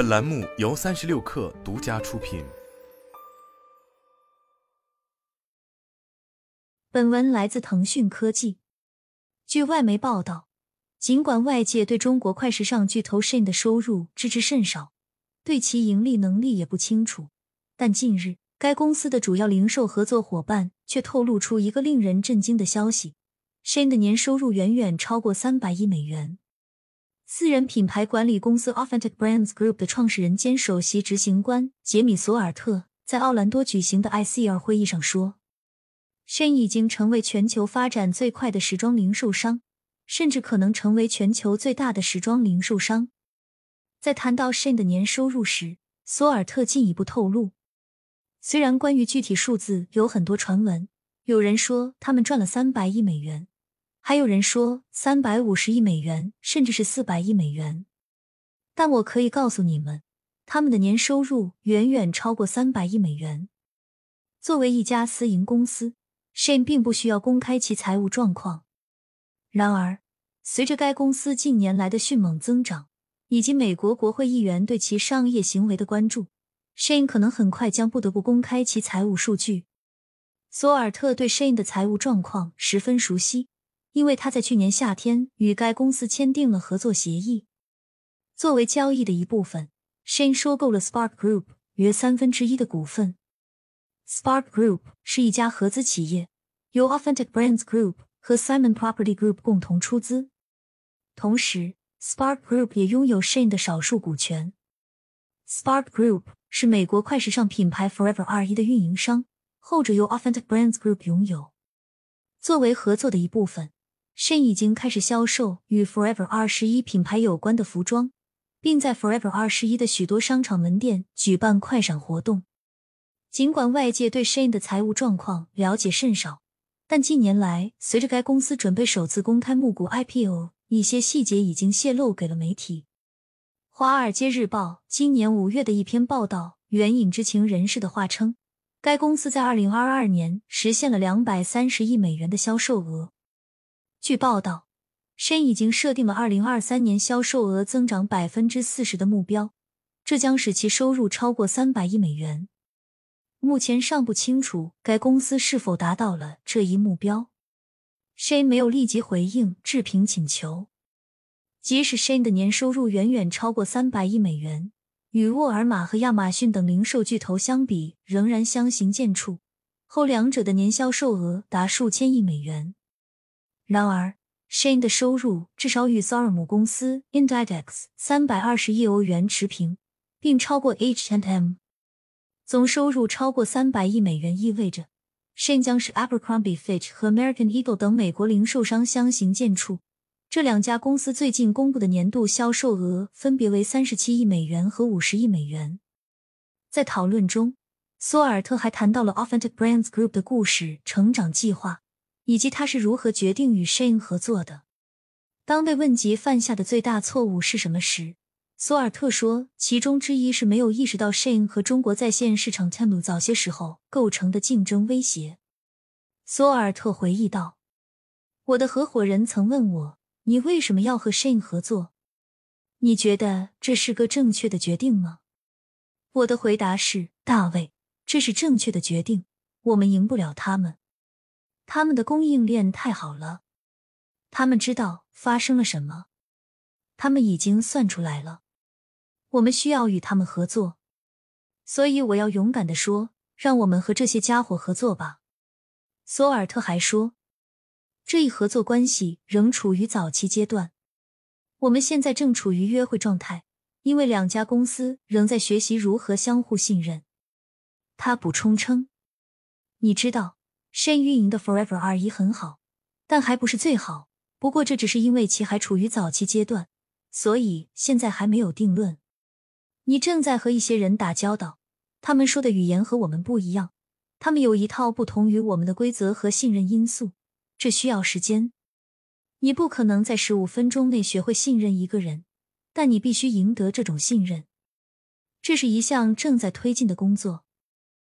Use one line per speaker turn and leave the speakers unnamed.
本栏目由三十六氪独家出品。
本文来自腾讯科技。据外媒报道，尽管外界对中国快时尚巨头 Shin 的收入知之甚少，对其盈利能力也不清楚，但近日该公司的主要零售合作伙伴却透露出一个令人震惊的消息：Shin 的年收入远远超过三百亿美元。私人品牌管理公司 Authentic Brands Group 的创始人兼首席执行官杰米·索尔特在奥兰多举行的 ICR 会议上说：“Shein 已经成为全球发展最快的时装零售商，甚至可能成为全球最大的时装零售商。”在谈到 Shein 的年收入时，索尔特进一步透露：“虽然关于具体数字有很多传闻，有人说他们赚了三百亿美元。”还有人说三百五十亿美元，甚至是四百亿美元。但我可以告诉你们，他们的年收入远远超过三百亿美元。作为一家私营公司，Shane 并不需要公开其财务状况。然而，随着该公司近年来的迅猛增长，以及美国国会议员对其商业行为的关注，Shane 可能很快将不得不公开其财务数据。索尔特对 Shane 的财务状况十分熟悉。因为他在去年夏天与该公司签订了合作协议，作为交易的一部分，Shane 收购了 Spark Group 约三分之一的股份。Spark Group 是一家合资企业，由 Authentic Brands Group 和 Simon Property Group 共同出资。同时，Spark Group 也拥有 Shane 的少数股权。Spark Group 是美国快时尚品牌 Forever 二一的运营商，后者由 Authentic Brands Group 拥有。作为合作的一部分。Shein 已经开始销售与 Forever 二十一品牌有关的服装，并在 Forever 二十一的许多商场门店举办快闪活动。尽管外界对 Shein 的财务状况了解甚少，但近年来，随着该公司准备首次公开募股 IPO，一些细节已经泄露给了媒体。《华尔街日报》今年五月的一篇报道援引知情人士的话称，该公司在二零二二年实现了两百三十亿美元的销售额。据报道，Shein 已经设定了二零二三年销售额增长百分之四十的目标，这将使其收入超过三百亿美元。目前尚不清楚该公司是否达到了这一目标。Shein 没有立即回应置评请求。即使 Shein 的年收入远远超过三百亿美元，与沃尔玛和亚马逊等零售巨头相比，仍然相形见绌。后两者的年销售额达数千亿美元。然而，Shane 的收入至少与 Zara 母公司 Inditex 三百二十亿欧元持平，并超过 H&M。总收入超过三百亿美元意味着，Shane 将是 Abercrombie Fitch 和 American Eagle 等美国零售商相形见绌。这两家公司最近公布的年度销售额分别为三十七亿美元和五十亿美元。在讨论中，索尔特还谈到了 Authentic Brands Group 的故事成长计划。以及他是如何决定与 Shane 合作的？当被问及犯下的最大错误是什么时，索尔特说，其中之一是没有意识到 Shane 和中国在线市场 Temu 早些时候构成的竞争威胁。索尔特回忆道：“我的合伙人曾问我，你为什么要和 Shane 合作？你觉得这是个正确的决定吗？”我的回答是：“大卫，这是正确的决定。我们赢不了他们。”他们的供应链太好了，他们知道发生了什么，他们已经算出来了。我们需要与他们合作，所以我要勇敢的说，让我们和这些家伙合作吧。索尔特还说，这一合作关系仍处于早期阶段，我们现在正处于约会状态，因为两家公司仍在学习如何相互信任。他补充称，你知道。深运营的 Forever 二一很好，但还不是最好。不过这只是因为其还处于早期阶段，所以现在还没有定论。你正在和一些人打交道，他们说的语言和我们不一样，他们有一套不同于我们的规则和信任因素，这需要时间。你不可能在十五分钟内学会信任一个人，但你必须赢得这种信任。这是一项正在推进的工作。